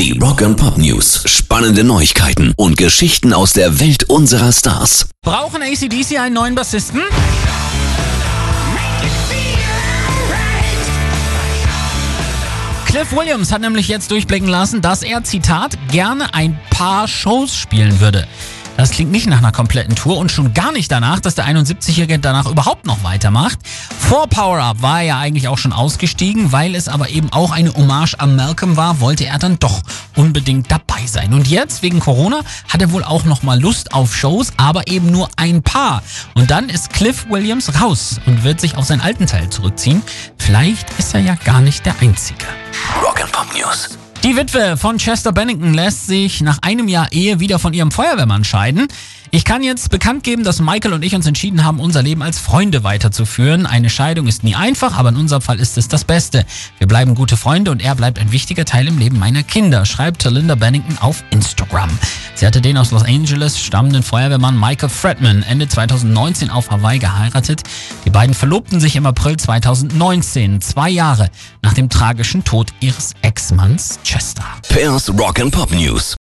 Die Rock and Pop News. Spannende Neuigkeiten und Geschichten aus der Welt unserer Stars. Brauchen ACDC einen neuen Bassisten? Cliff Williams hat nämlich jetzt durchblicken lassen, dass er, Zitat, gerne ein paar Shows spielen würde. Das klingt nicht nach einer kompletten Tour und schon gar nicht danach, dass der 71-Jährige danach überhaupt noch weitermacht. Vor Power Up war er ja eigentlich auch schon ausgestiegen, weil es aber eben auch eine Hommage an Malcolm war, wollte er dann doch unbedingt dabei sein. Und jetzt, wegen Corona, hat er wohl auch noch mal Lust auf Shows, aber eben nur ein paar. Und dann ist Cliff Williams raus und wird sich auf seinen alten Teil zurückziehen. Vielleicht ist er ja gar nicht der Einzige. Rock and Pop News. Die Witwe von Chester Bennington lässt sich nach einem Jahr Ehe wieder von ihrem Feuerwehrmann scheiden. Ich kann jetzt bekannt geben, dass Michael und ich uns entschieden haben, unser Leben als Freunde weiterzuführen. Eine Scheidung ist nie einfach, aber in unserem Fall ist es das Beste. Wir bleiben gute Freunde und er bleibt ein wichtiger Teil im Leben meiner Kinder, schreibt Linda Bennington auf Instagram. Sie hatte den aus Los Angeles stammenden Feuerwehrmann Michael Fredman Ende 2019 auf Hawaii geheiratet. Die beiden verlobten sich im April 2019, zwei Jahre nach dem tragischen Tod ihres Ex-Manns Chester. Pairs Rock and Pop News.